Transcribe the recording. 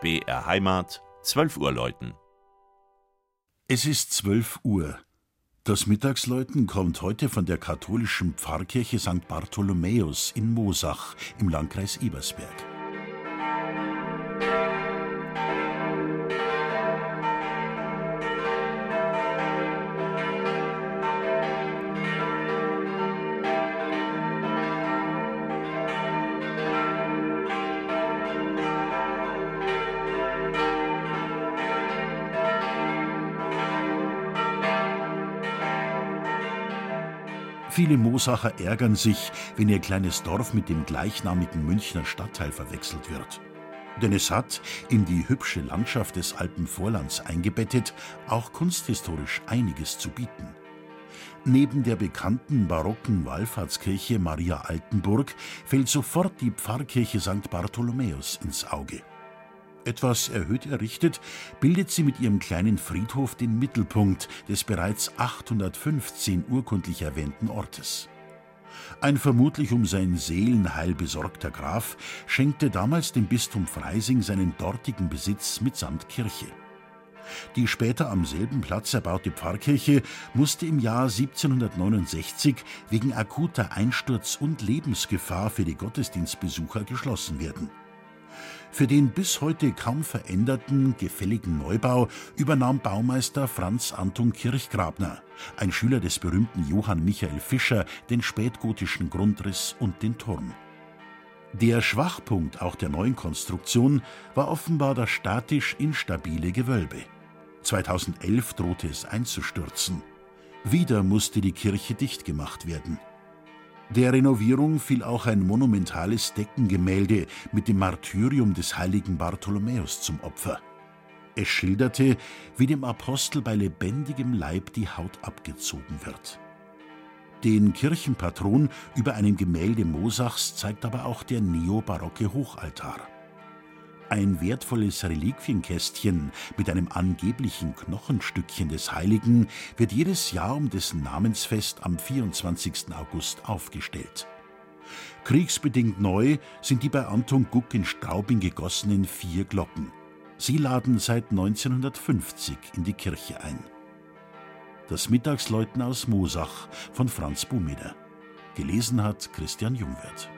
BR Heimat, 12 Uhr läuten. Es ist 12 Uhr. Das Mittagsläuten kommt heute von der katholischen Pfarrkirche St. Bartholomäus in Mosach im Landkreis Ebersberg. Viele Mosacher ärgern sich, wenn ihr kleines Dorf mit dem gleichnamigen Münchner Stadtteil verwechselt wird. Denn es hat, in die hübsche Landschaft des Alpenvorlands eingebettet, auch kunsthistorisch einiges zu bieten. Neben der bekannten barocken Wallfahrtskirche Maria Altenburg fällt sofort die Pfarrkirche St. Bartholomäus ins Auge. Etwas erhöht errichtet, bildet sie mit ihrem kleinen Friedhof den Mittelpunkt des bereits 815 urkundlich erwähnten Ortes. Ein vermutlich um sein Seelenheil besorgter Graf schenkte damals dem Bistum Freising seinen dortigen Besitz mitsamt Kirche. Die später am selben Platz erbaute Pfarrkirche musste im Jahr 1769 wegen akuter Einsturz- und Lebensgefahr für die Gottesdienstbesucher geschlossen werden. Für den bis heute kaum veränderten, gefälligen Neubau übernahm Baumeister Franz Anton Kirchgrabner, ein Schüler des berühmten Johann Michael Fischer, den spätgotischen Grundriss und den Turm. Der Schwachpunkt auch der neuen Konstruktion war offenbar das statisch instabile Gewölbe. 2011 drohte es einzustürzen. Wieder musste die Kirche dicht gemacht werden. Der Renovierung fiel auch ein monumentales Deckengemälde mit dem Martyrium des heiligen Bartholomäus zum Opfer. Es schilderte, wie dem Apostel bei lebendigem Leib die Haut abgezogen wird. Den Kirchenpatron über einem Gemälde Mosachs zeigt aber auch der neobarocke Hochaltar. Ein wertvolles Reliquienkästchen mit einem angeblichen Knochenstückchen des Heiligen wird jedes Jahr um dessen Namensfest am 24. August aufgestellt. Kriegsbedingt neu sind die bei Anton Guck in Straubing gegossenen vier Glocken. Sie laden seit 1950 in die Kirche ein. Das Mittagsläuten aus Mosach von Franz Bumeder. Gelesen hat Christian Jungwirth.